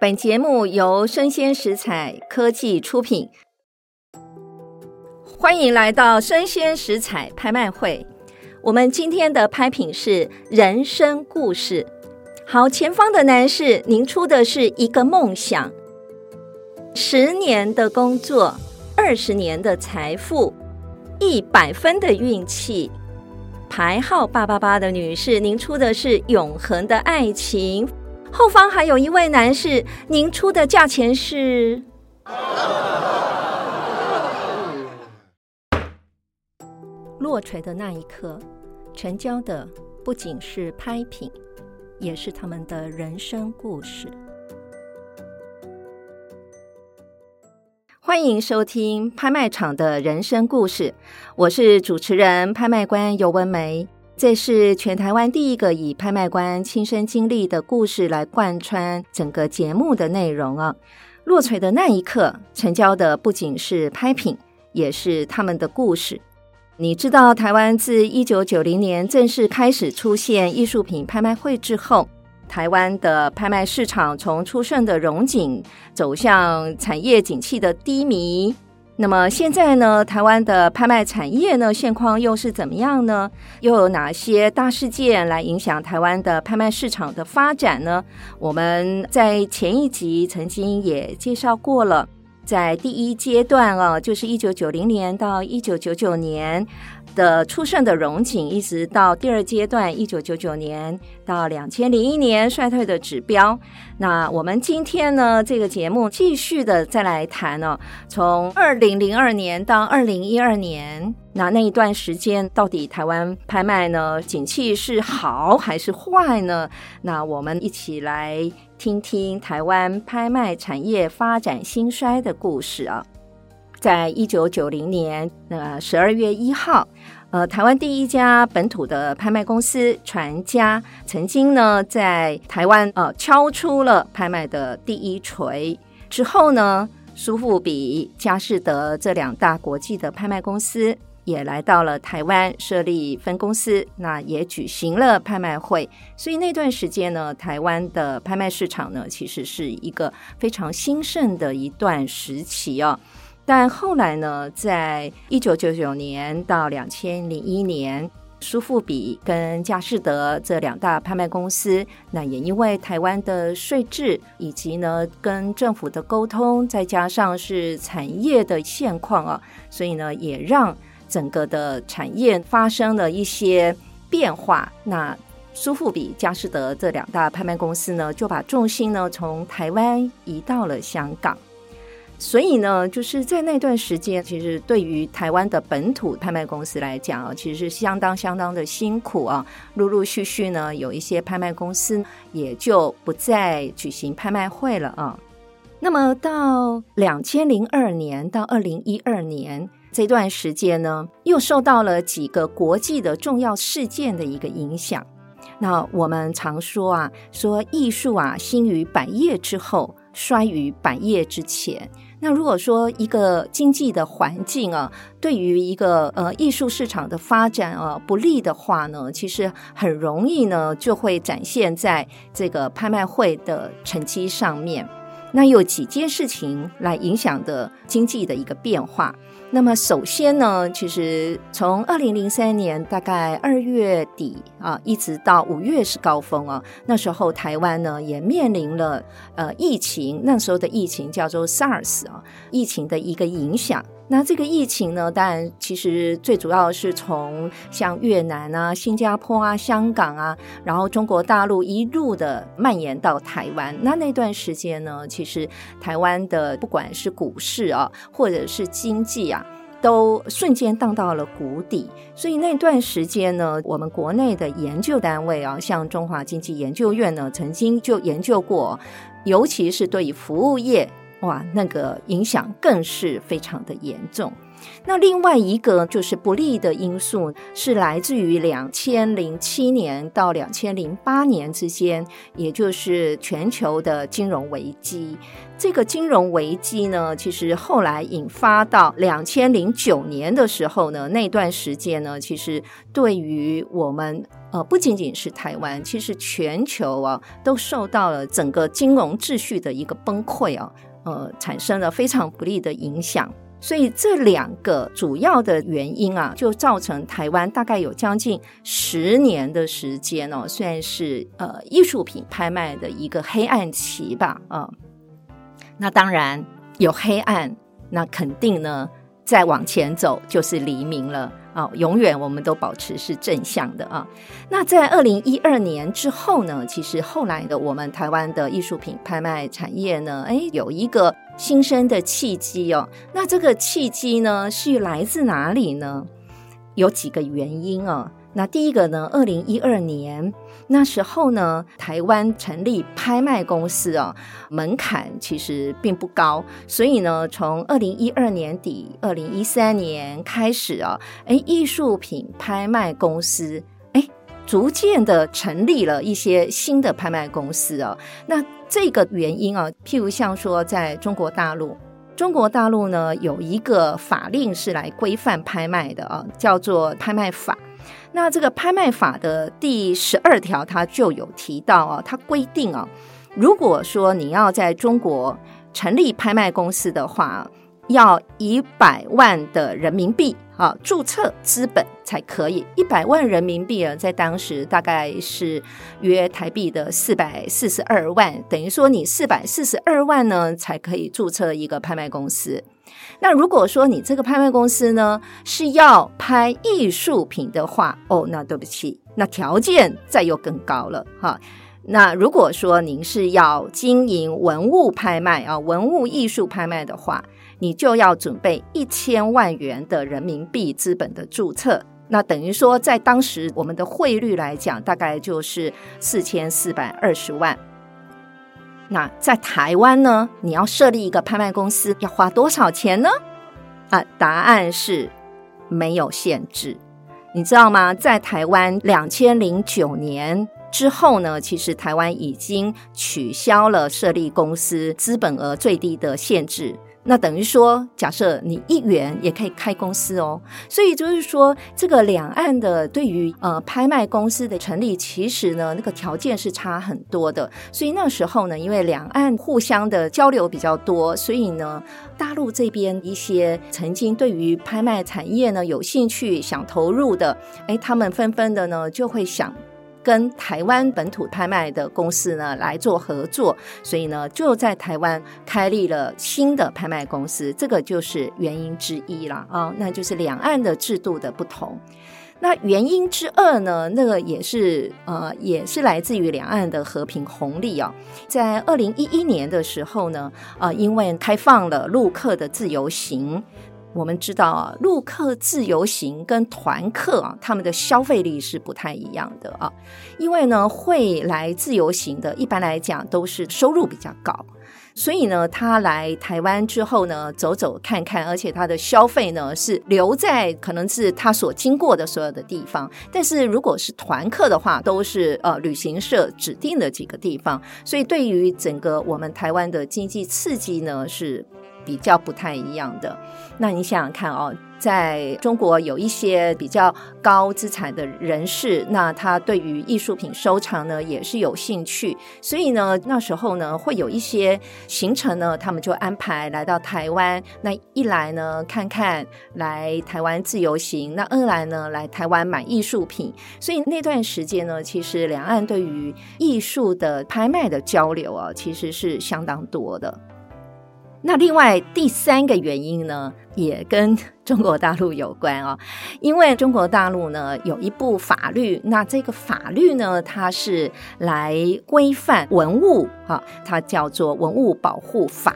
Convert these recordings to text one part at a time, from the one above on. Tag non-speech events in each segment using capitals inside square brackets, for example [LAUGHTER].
本节目由生鲜食材科技出品，欢迎来到生鲜食材拍卖会。我们今天的拍品是人生故事。好，前方的男士，您出的是一个梦想，十年的工作，二十年的财富，一百分的运气。牌号八八八的女士，您出的是永恒的爱情。后方还有一位男士，您出的价钱是？落锤的那一刻，成交的不仅是拍品，也是他们的人生故事。欢迎收听拍卖场的人生故事，我是主持人拍卖官游文梅。这是全台湾第一个以拍卖官亲身经历的故事来贯穿整个节目的内容啊！落槌的那一刻，成交的不仅是拍品，也是他们的故事。你知道，台湾自一九九零年正式开始出现艺术品拍卖会之后，台湾的拍卖市场从初盛的荣景走向产业景气的低迷。那么现在呢，台湾的拍卖产业呢，现况又是怎么样呢？又有哪些大事件来影响台湾的拍卖市场的发展呢？我们在前一集曾经也介绍过了，在第一阶段啊，就是一九九零年到一九九九年。的初盛的荣景，一直到第二阶段，一九九九年到两千零一年衰退的指标。那我们今天呢，这个节目继续的再来谈、哦，从二零零二年到二零一二年，那那一段时间到底台湾拍卖呢，景气是好还是坏呢？那我们一起来听听台湾拍卖产业发展兴衰的故事啊。在一九九零年，呃，十二月一号，呃，台湾第一家本土的拍卖公司传家曾经呢，在台湾呃敲出了拍卖的第一锤。之后呢，苏富比、佳士得这两大国际的拍卖公司也来到了台湾设立分公司，那也举行了拍卖会。所以那段时间呢，台湾的拍卖市场呢，其实是一个非常兴盛的一段时期哦。但后来呢，在一九九九年到两千零一年，苏富比跟佳士得这两大拍卖公司，那也因为台湾的税制以及呢跟政府的沟通，再加上是产业的现况啊，所以呢也让整个的产业发生了一些变化。那苏富比、佳士得这两大拍卖公司呢，就把重心呢从台湾移到了香港。所以呢，就是在那段时间，其实对于台湾的本土拍卖公司来讲啊，其实是相当相当的辛苦啊。陆陆续续呢，有一些拍卖公司也就不再举行拍卖会了啊。那么到两千零二年到二零一二年这段时间呢，又受到了几个国际的重要事件的一个影响。那我们常说啊，说艺术啊，兴于百业之后，衰于百业之前。那如果说一个经济的环境啊，对于一个呃艺术市场的发展啊不利的话呢，其实很容易呢就会展现在这个拍卖会的成绩上面。那有几件事情来影响的经济的一个变化。那么首先呢，其实从二零零三年大概二月底啊，一直到五月是高峰啊。那时候台湾呢也面临了呃疫情，那时候的疫情叫做 SARS 啊，疫情的一个影响。那这个疫情呢，当然其实最主要是从像越南啊、新加坡啊、香港啊，然后中国大陆一路的蔓延到台湾。那那段时间呢，其实台湾的不管是股市啊，或者是经济啊，都瞬间荡到了谷底。所以那段时间呢，我们国内的研究单位啊，像中华经济研究院呢，曾经就研究过，尤其是对于服务业。哇，那个影响更是非常的严重。那另外一个就是不利的因素，是来自于两千零七年到两千零八年之间，也就是全球的金融危机。这个金融危机呢，其实后来引发到两千零九年的时候呢，那段时间呢，其实对于我们呃，不仅仅是台湾，其实全球啊，都受到了整个金融秩序的一个崩溃啊，呃，产生了非常不利的影响。所以这两个主要的原因啊，就造成台湾大概有将近十年的时间哦，算是呃艺术品拍卖的一个黑暗期吧啊。那当然有黑暗，那肯定呢，再往前走就是黎明了啊、永远我们都保持是正向的啊。那在二零一二年之后呢，其实后来的我们台湾的艺术品拍卖产业呢，哎，有一个新生的契机哦。那这个契机呢，是来自哪里呢？有几个原因啊。那第一个呢，二零一二年。那时候呢，台湾成立拍卖公司啊，门槛其实并不高，所以呢，从二零一二年底、二零一三年开始啊，哎，艺术品拍卖公司哎，逐渐的成立了一些新的拍卖公司啊。那这个原因啊，譬如像说，在中国大陆，中国大陆呢有一个法令是来规范拍卖的啊，叫做拍卖法。那这个拍卖法的第十二条，它就有提到哦，它规定哦，如果说你要在中国成立拍卖公司的话，要一百万的人民币啊，注册资本才可以。一百万人民币啊，在当时大概是约台币的四百四十二万，等于说你四百四十二万呢，才可以注册一个拍卖公司。那如果说你这个拍卖公司呢，是要拍艺术品的话，哦，那对不起，那条件再又更高了哈。那如果说您是要经营文物拍卖啊，文物艺术拍卖的话，你就要准备一千万元的人民币资本的注册。那等于说，在当时我们的汇率来讲，大概就是四千四百二十万。那在台湾呢，你要设立一个拍卖公司要花多少钱呢？啊，答案是没有限制。你知道吗？在台湾两千零九年之后呢，其实台湾已经取消了设立公司资本额最低的限制。那等于说，假设你一元也可以开公司哦，所以就是说，这个两岸的对于呃拍卖公司的成立，其实呢那个条件是差很多的。所以那时候呢，因为两岸互相的交流比较多，所以呢，大陆这边一些曾经对于拍卖产业呢有兴趣想投入的，诶，他们纷纷的呢就会想。跟台湾本土拍卖的公司呢来做合作，所以呢就在台湾开立了新的拍卖公司，这个就是原因之一了啊、那就是两岸的制度的不同。那原因之二呢，那个也是呃也是来自于两岸的和平红利啊、哦，在二零一一年的时候呢，啊、呃，因为开放了陆客的自由行。我们知道啊，陆客自由行跟团客啊，他们的消费力是不太一样的啊。因为呢，会来自由行的，一般来讲都是收入比较高，所以呢，他来台湾之后呢，走走看看，而且他的消费呢是留在可能是他所经过的所有的地方。但是如果是团客的话，都是呃旅行社指定的几个地方，所以对于整个我们台湾的经济刺激呢是。比较不太一样的，那你想想看哦，在中国有一些比较高资产的人士，那他对于艺术品收藏呢也是有兴趣，所以呢那时候呢会有一些行程呢，他们就安排来到台湾，那一来呢看看来台湾自由行，那二来呢来台湾买艺术品，所以那段时间呢，其实两岸对于艺术的拍卖的交流啊，其实是相当多的。那另外第三个原因呢，也跟 [LAUGHS] 中国大陆有关啊、哦，因为中国大陆呢有一部法律，那这个法律呢，它是来规范文物啊，它叫做《文物保护法》。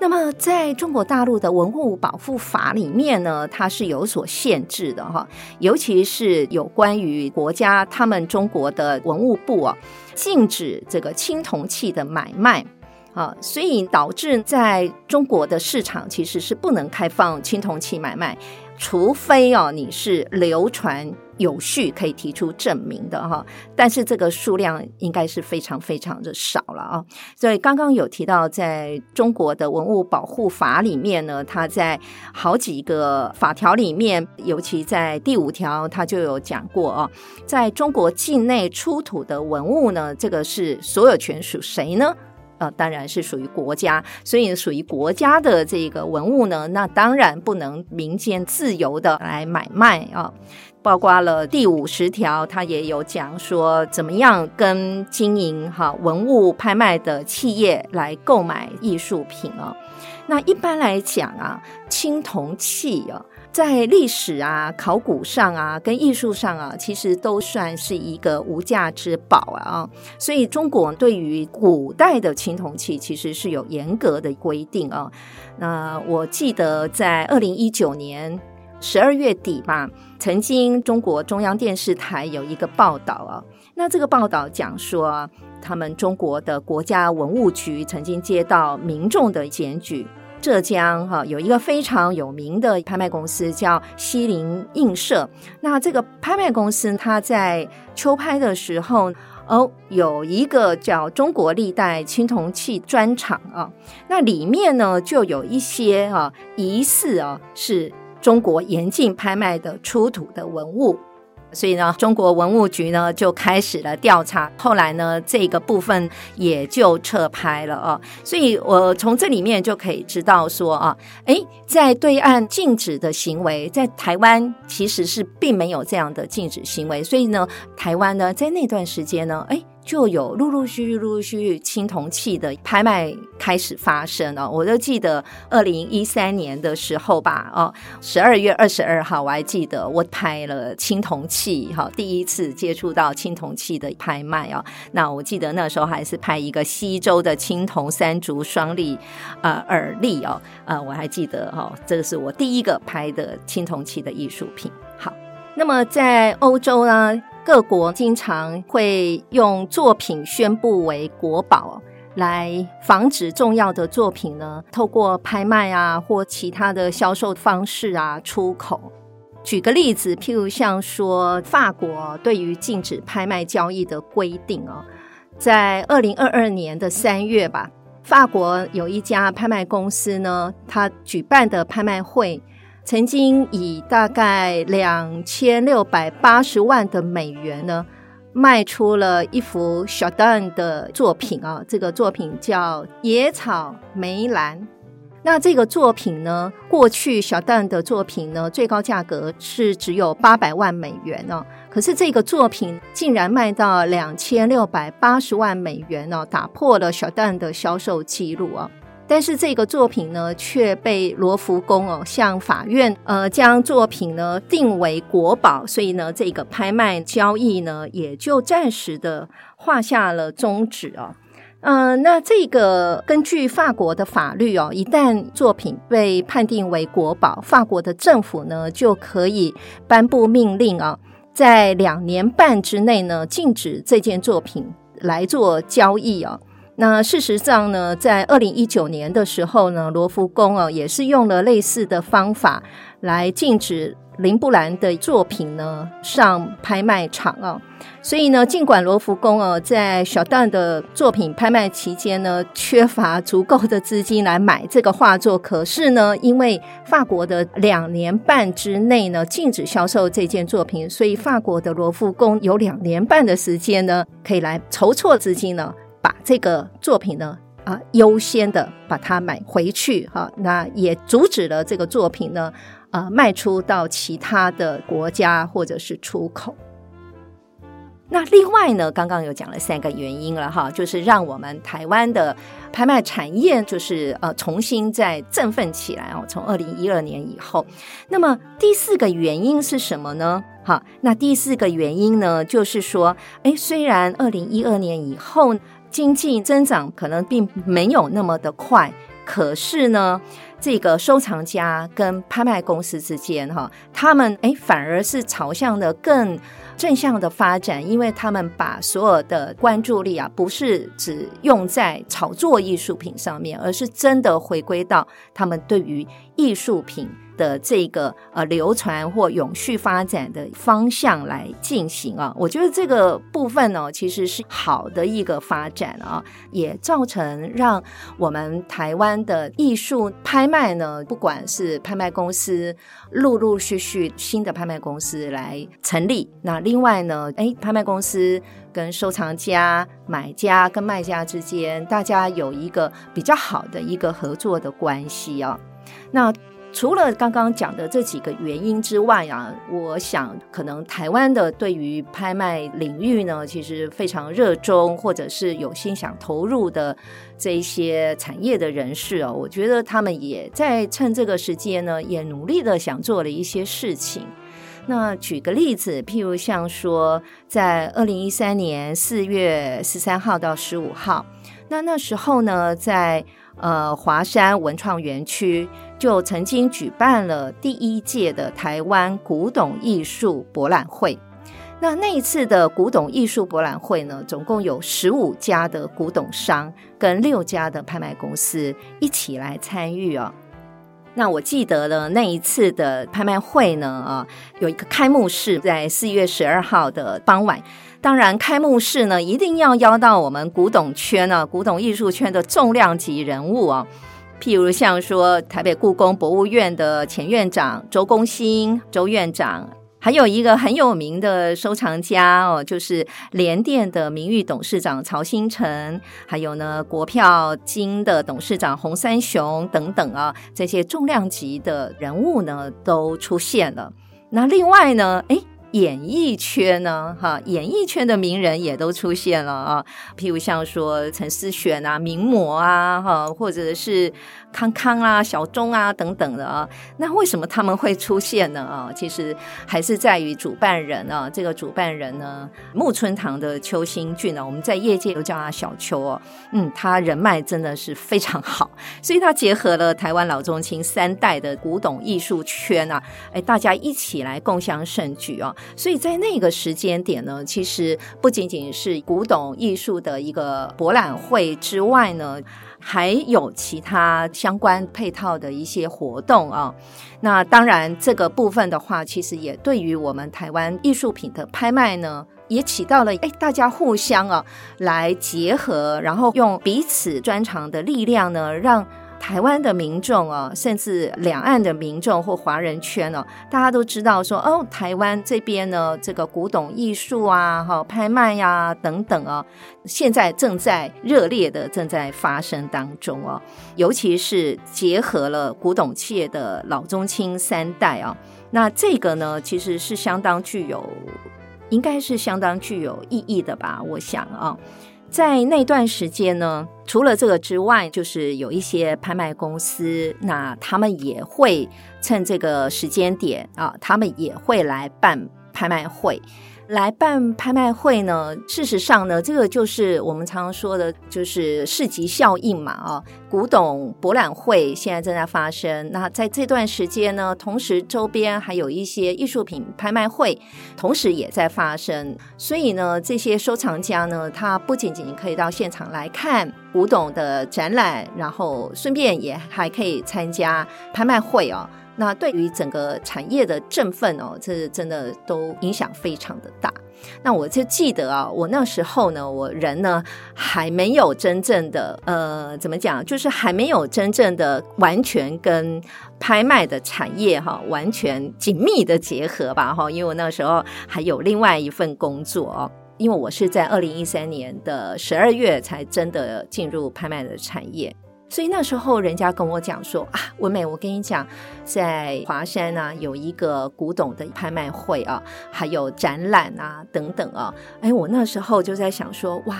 那么在中国大陆的文物保护法里面呢，它是有所限制的哈，尤其是有关于国家他们中国的文物部啊，禁止这个青铜器的买卖。啊，所以导致在中国的市场其实是不能开放青铜器买卖，除非哦你是流传有序可以提出证明的哈，但是这个数量应该是非常非常的少了啊。所以刚刚有提到，在中国的文物保护法里面呢，它在好几个法条里面，尤其在第五条，它就有讲过啊，在中国境内出土的文物呢，这个是所有权属谁呢？呃，当然是属于国家，所以属于国家的这个文物呢，那当然不能民间自由的来买卖啊。包括了第五十条，它也有讲说怎么样跟经营哈文物拍卖的企业来购买艺术品啊。那一般来讲啊，青铜器啊。在历史啊、考古上啊、跟艺术上啊，其实都算是一个无价之宝啊。所以中国对于古代的青铜器，其实是有严格的规定啊。那我记得在二零一九年十二月底吧，曾经中国中央电视台有一个报道啊。那这个报道讲说，他们中国的国家文物局曾经接到民众的检举。浙江哈有一个非常有名的拍卖公司叫西泠印社，那这个拍卖公司它在秋拍的时候哦，有一个叫中国历代青铜器专场啊，那里面呢就有一些啊疑似啊是中国严禁拍卖的出土的文物。所以呢，中国文物局呢就开始了调查，后来呢，这个部分也就撤拍了啊。所以我从这里面就可以知道说啊，诶，在对岸禁止的行为，在台湾其实是并没有这样的禁止行为。所以呢，台湾呢在那段时间呢，诶。就有陆陆续续、陆陆续续青铜器的拍卖开始发生了。我都记得二零一三年的时候吧，哦，十二月二十二号，我还记得我拍了青铜器，哈，第一次接触到青铜器的拍卖啊。那我记得那时候还是拍一个西周的青铜三足双立呃耳立哦，呃，我还记得哈，这个是我第一个拍的青铜器的艺术品。好，那么在欧洲呢？各国经常会用作品宣布为国宝，来防止重要的作品呢，透过拍卖啊或其他的销售方式啊出口。举个例子，譬如像说法国对于禁止拍卖交易的规定哦，在二零二二年的三月吧，法国有一家拍卖公司呢，他举办的拍卖会。曾经以大概两千六百八十万的美元呢，卖出了一幅小丹的作品啊，这个作品叫《野草梅兰》。那这个作品呢，过去小丹的作品呢，最高价格是只有八百万美元呢，可是这个作品竟然卖到两千六百八十万美元呢，打破了小丹的销售记录啊。但是这个作品呢，却被罗浮宫哦向法院呃将作品呢定为国宝，所以呢这个拍卖交易呢也就暂时的画下了终止哦。嗯、呃，那这个根据法国的法律哦，一旦作品被判定为国宝，法国的政府呢就可以颁布命令啊，在两年半之内呢禁止这件作品来做交易啊。那事实上呢，在二零一九年的时候呢，罗浮宫啊也是用了类似的方法来禁止林布兰的作品呢上拍卖场啊。所以呢，尽管罗浮宫啊在小丹的作品拍卖期间呢缺乏足够的资金来买这个画作，可是呢，因为法国的两年半之内呢禁止销售这件作品，所以法国的罗浮宫有两年半的时间呢可以来筹措资金呢。把这个作品呢，啊、优先的把它买回去哈，那也阻止了这个作品呢，啊、卖出到其他的国家或者是出口。那另外呢，刚刚有讲了三个原因了哈，就是让我们台湾的拍卖产业就是呃重新再振奋起来哦，从二零一二年以后。那么第四个原因是什么呢？哈，那第四个原因呢，就是说，哎，虽然二零一二年以后。经济增长可能并没有那么的快，可是呢，这个收藏家跟拍卖公司之间，哈，他们哎反而是朝向的更正向的发展，因为他们把所有的关注力啊，不是只用在炒作艺术品上面，而是真的回归到他们对于艺术品。的这个呃流传或永续发展的方向来进行啊，我觉得这个部分呢，其实是好的一个发展啊，也造成让我们台湾的艺术拍卖呢，不管是拍卖公司陆陆续续新的拍卖公司来成立，那另外呢，哎，拍卖公司跟收藏家、买家跟卖家之间，大家有一个比较好的一个合作的关系啊，那。除了刚刚讲的这几个原因之外啊，我想可能台湾的对于拍卖领域呢，其实非常热衷，或者是有心想投入的这一些产业的人士哦，我觉得他们也在趁这个时间呢，也努力的想做了一些事情。那举个例子，譬如像说，在二零一三年四月十三号到十五号，那那时候呢，在呃华山文创园区。就曾经举办了第一届的台湾古董艺术博览会。那那一次的古董艺术博览会呢，总共有十五家的古董商跟六家的拍卖公司一起来参与哦。那我记得呢那一次的拍卖会呢，啊，有一个开幕式在四月十二号的傍晚。当然，开幕式呢一定要邀到我们古董圈啊，古董艺术圈的重量级人物啊。譬如像说台北故宫博物院的前院长周公兴周院长，还有一个很有名的收藏家哦，就是联电的名誉董事长曹新成，还有呢国票金的董事长洪三雄等等啊，这些重量级的人物呢都出现了。那另外呢，诶演艺圈呢，哈，演艺圈的名人也都出现了啊，譬如像说陈思璇啊、名模啊，哈，或者是。康康啊、小钟啊等等的啊，那为什么他们会出现呢？啊，其实还是在于主办人啊，这个主办人呢，木村堂的邱新俊呢，我们在业界都叫他小邱哦。嗯，他人脉真的是非常好，所以他结合了台湾老中青三代的古董艺术圈啊，哎，大家一起来共襄盛举啊。所以在那个时间点呢，其实不仅仅是古董艺术的一个博览会之外呢。还有其他相关配套的一些活动啊，那当然这个部分的话，其实也对于我们台湾艺术品的拍卖呢，也起到了哎，大家互相啊来结合，然后用彼此专长的力量呢，让。台湾的民众啊，甚至两岸的民众或华人圈哦，大家都知道说哦，台湾这边呢，这个古董艺术啊，哈，拍卖呀、啊、等等啊，现在正在热烈的正在发生当中哦，尤其是结合了古董界的老中青三代啊，那这个呢，其实是相当具有，应该是相当具有意义的吧，我想啊。在那段时间呢，除了这个之外，就是有一些拍卖公司，那他们也会趁这个时间点啊，他们也会来办拍卖会。来办拍卖会呢？事实上呢，这个就是我们常常说的，就是市集效应嘛。啊，古董博览会现在正在发生。那在这段时间呢，同时周边还有一些艺术品拍卖会，同时也在发生。所以呢，这些收藏家呢，他不仅仅可以到现场来看古董的展览，然后顺便也还可以参加拍卖会哦。那对于整个产业的振奋哦，这真的都影响非常的大。那我就记得啊，我那时候呢，我人呢还没有真正的呃，怎么讲，就是还没有真正的完全跟拍卖的产业哈完全紧密的结合吧哈，因为我那时候还有另外一份工作哦，因为我是在二零一三年的十二月才真的进入拍卖的产业。所以那时候，人家跟我讲说啊，文美，我跟你讲，在华山啊有一个古董的拍卖会啊，还有展览啊等等啊。哎，我那时候就在想说，哇，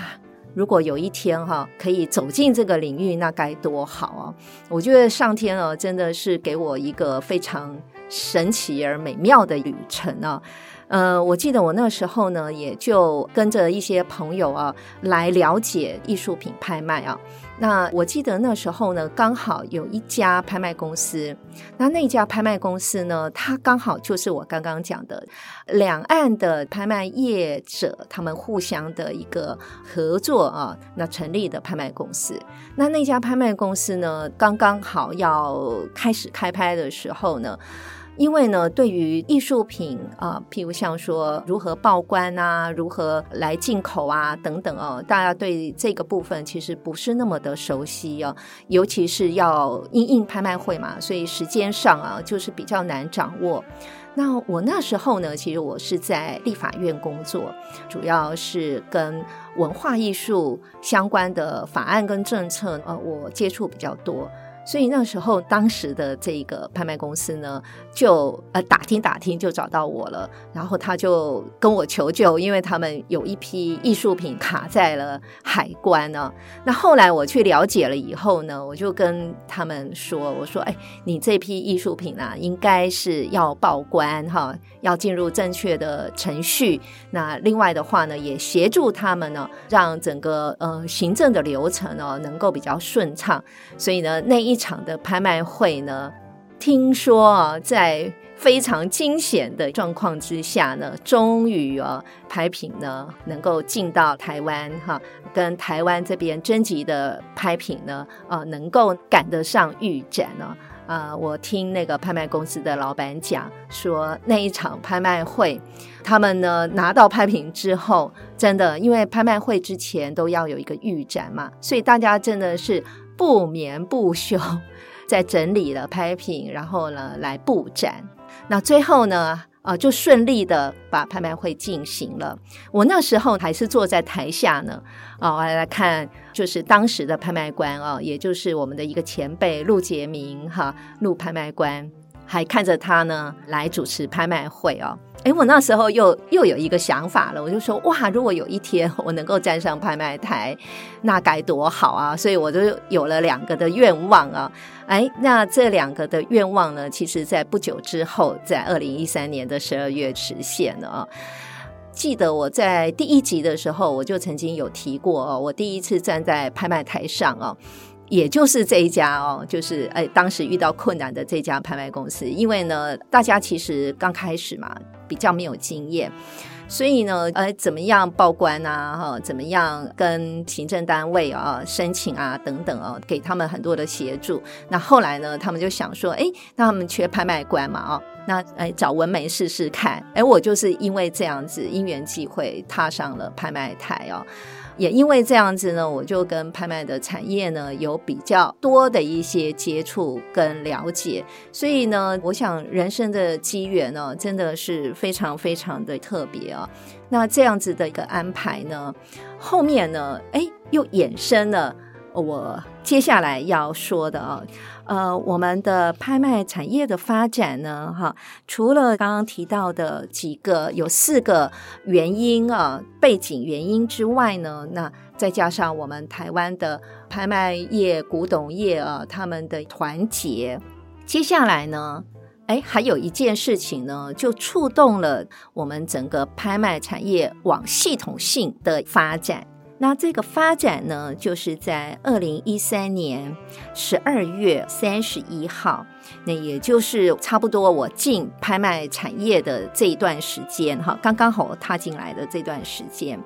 如果有一天哈、可以走进这个领域，那该多好啊！我觉得上天啊真的是给我一个非常神奇而美妙的旅程啊。呃，我记得我那时候呢，也就跟着一些朋友啊来了解艺术品拍卖啊。那我记得那时候呢，刚好有一家拍卖公司，那那家拍卖公司呢，它刚好就是我刚刚讲的两岸的拍卖业者，他们互相的一个合作啊，那成立的拍卖公司。那那家拍卖公司呢，刚刚好要开始开拍的时候呢。因为呢，对于艺术品啊、譬如像说如何报关啊，如何来进口啊等等哦，大家对这个部分其实不是那么的熟悉哦，尤其是要因应拍卖会嘛，所以时间上啊就是比较难掌握。那我那时候呢，其实我是在立法院工作，主要是跟文化艺术相关的法案跟政策，呃，我接触比较多。所以那时候，当时的这个拍卖公司呢，就呃打听打听，就找到我了。然后他就跟我求救，因为他们有一批艺术品卡在了海关呢。那后来我去了解了以后呢，我就跟他们说：“我说，哎，你这批艺术品啊，应该是要报关哈，要进入正确的程序。那另外的话呢，也协助他们呢，让整个呃行政的流程呢能够比较顺畅。所以呢，那一。一场的拍卖会呢，听说啊，在非常惊险的状况之下呢，终于啊，拍品呢能够进到台湾哈，跟台湾这边征集的拍品呢，啊，能够赶得上预展呢。啊，我听那个拍卖公司的老板讲说，那一场拍卖会，他们呢拿到拍品之后，真的因为拍卖会之前都要有一个预展嘛，所以大家真的是。不眠不休，在整理了拍品，然后呢来布展。那最后呢，呃，就顺利的把拍卖会进行了。我那时候还是坐在台下呢，啊、呃，我来看，就是当时的拍卖官啊、也就是我们的一个前辈陆杰明哈，陆拍卖官。还看着他呢来主持拍卖会哦，诶，我那时候又又有一个想法了，我就说哇，如果有一天我能够站上拍卖台，那该多好啊！所以我就有了两个的愿望啊，诶，那这两个的愿望呢，其实在不久之后，在二零一三年的十二月实现了啊。记得我在第一集的时候，我就曾经有提过哦，我第一次站在拍卖台上啊。也就是这一家哦，就是哎，当时遇到困难的这家拍卖公司，因为呢，大家其实刚开始嘛，比较没有经验，所以呢，呃，怎么样报关啊，哈，怎么样跟行政单位啊申请啊等等啊，给他们很多的协助。那后来呢，他们就想说，哎，那他们缺拍卖官嘛，啊，那哎找文梅试试看。哎，我就是因为这样子因缘际会踏上了拍卖台哦。也因为这样子呢，我就跟拍卖的产业呢有比较多的一些接触跟了解，所以呢，我想人生的机缘呢，真的是非常非常的特别啊。那这样子的一个安排呢，后面呢，哎，又衍生了我接下来要说的啊。呃，我们的拍卖产业的发展呢，哈，除了刚刚提到的几个有四个原因啊，背景原因之外呢，那再加上我们台湾的拍卖业、古董业啊，他们的团结，接下来呢，哎，还有一件事情呢，就触动了我们整个拍卖产业往系统性的发展。那这个发展呢，就是在二零一三年十二月三十一号，那也就是差不多我进拍卖产业的这一段时间，哈，刚刚好踏进来的这段时间。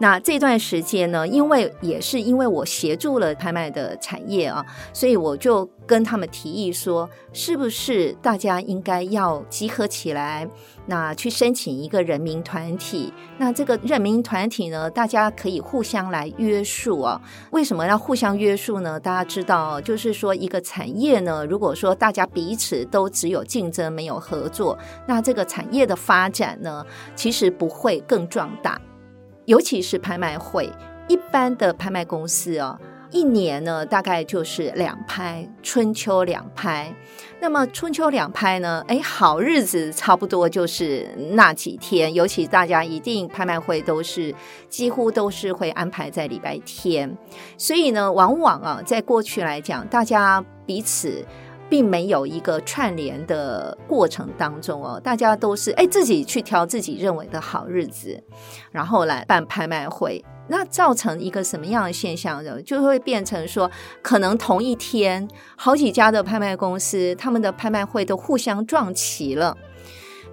那这段时间呢，因为也是因为我协助了拍卖的产业啊，所以我就跟他们提议说，是不是大家应该要集合起来，那去申请一个人民团体。那这个人民团体呢，大家可以互相来约束啊。为什么要互相约束呢？大家知道，就是说一个产业呢，如果说大大家彼此都只有竞争没有合作，那这个产业的发展呢，其实不会更壮大。尤其是拍卖会，一般的拍卖公司哦，一年呢大概就是两拍，春秋两拍。那么春秋两拍呢，哎，好日子差不多就是那几天。尤其大家一定拍卖会都是几乎都是会安排在礼拜天，所以呢，往往啊，在过去来讲，大家彼此。并没有一个串联的过程当中哦，大家都是哎自己去挑自己认为的好日子，然后来办拍卖会。那造成一个什么样的现象呢？就会变成说，可能同一天好几家的拍卖公司，他们的拍卖会都互相撞齐了。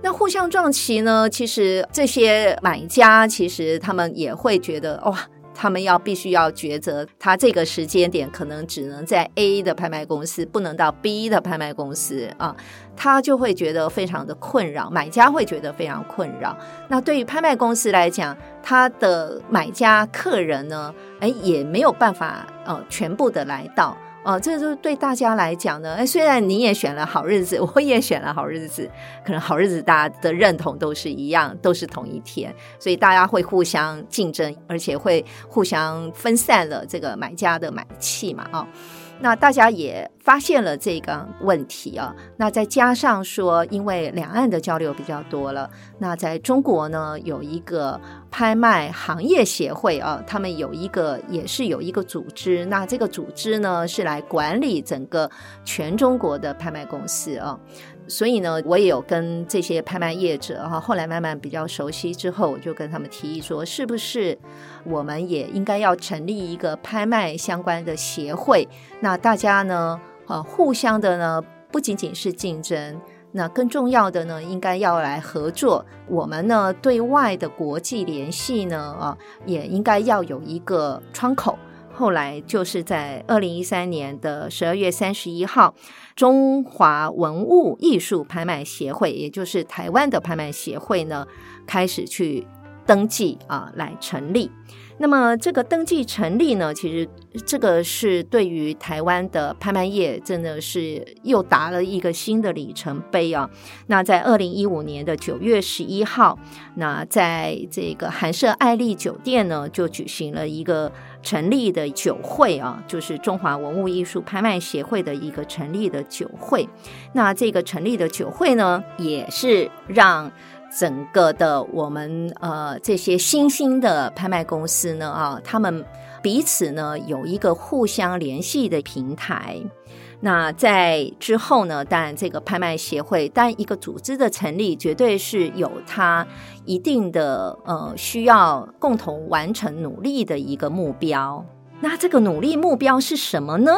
那互相撞齐呢，其实这些买家其实他们也会觉得哇。他们要必须要抉择，他这个时间点可能只能在 A 的拍卖公司，不能到 B 的拍卖公司啊，他就会觉得非常的困扰，买家会觉得非常困扰。那对于拍卖公司来讲，他的买家客人呢，哎，也没有办法呃全部的来到。哦，这就是对大家来讲呢，哎，虽然你也选了好日子，我也选了好日子，可能好日子大家的认同都是一样，都是同一天，所以大家会互相竞争，而且会互相分散了这个买家的买气嘛，啊、哦。那大家也发现了这个问题啊，那再加上说，因为两岸的交流比较多了，那在中国呢，有一个拍卖行业协会啊，他们有一个也是有一个组织，那这个组织呢是来管理整个全中国的拍卖公司啊。所以呢，我也有跟这些拍卖业者哈，后来慢慢比较熟悉之后，我就跟他们提议说，是不是我们也应该要成立一个拍卖相关的协会？那大家呢，呃，互相的呢，不仅仅是竞争，那更重要的呢，应该要来合作。我们呢，对外的国际联系呢，啊，也应该要有一个窗口。后来就是在二零一三年的十二月三十一号，中华文物艺术拍卖协会，也就是台湾的拍卖协会呢，开始去登记啊，来成立。那么这个登记成立呢，其实这个是对于台湾的拍卖业真的是又达了一个新的里程碑啊。那在二零一五年的九月十一号，那在这个寒舍艾丽酒店呢，就举行了一个成立的酒会啊，就是中华文物艺术拍卖协会的一个成立的酒会。那这个成立的酒会呢，也是让。整个的我们呃这些新兴的拍卖公司呢啊，他们彼此呢有一个互相联系的平台。那在之后呢，当然这个拍卖协会，但一个组织的成立，绝对是有它一定的呃需要共同完成努力的一个目标。那这个努力目标是什么呢？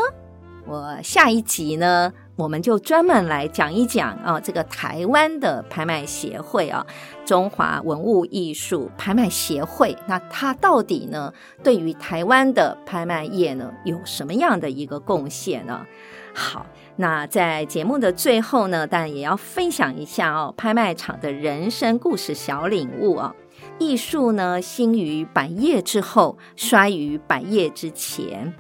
我下一集呢，我们就专门来讲一讲啊，这个台湾的拍卖协会啊，中华文物艺术拍卖协会，那它到底呢，对于台湾的拍卖业呢，有什么样的一个贡献呢？好，那在节目的最后呢，当然也要分享一下哦，拍卖场的人生故事小领悟啊，艺术呢，兴于百业之后，衰于百业之前，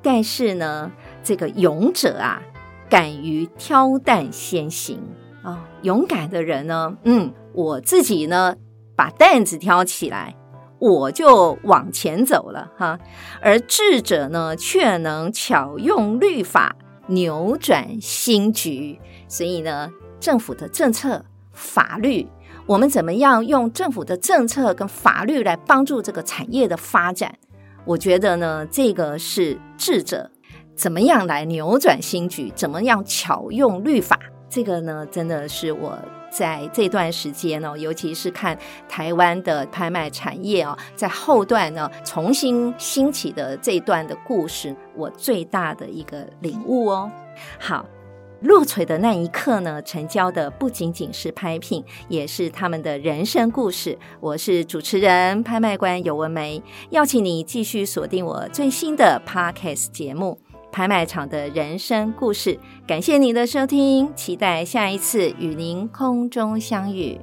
但是呢，这个勇者啊。敢于挑担先行啊、勇敢的人呢，嗯，我自己呢，把担子挑起来，我就往前走了哈。而智者呢，却能巧用律法扭转新局。所以呢，政府的政策、法律，我们怎么样用政府的政策跟法律来帮助这个产业的发展？我觉得呢，这个是智者。怎么样来扭转新局？怎么样巧用律法？这个呢，真的是我在这段时间呢，尤其是看台湾的拍卖产业啊，在后段呢重新兴起的这段的故事，我最大的一个领悟哦。好，落槌的那一刻呢，成交的不仅仅是拍品，也是他们的人生故事。我是主持人拍卖官尤文梅，邀请你继续锁定我最新的 Podcast 节目。拍卖场的人生故事，感谢您的收听，期待下一次与您空中相遇。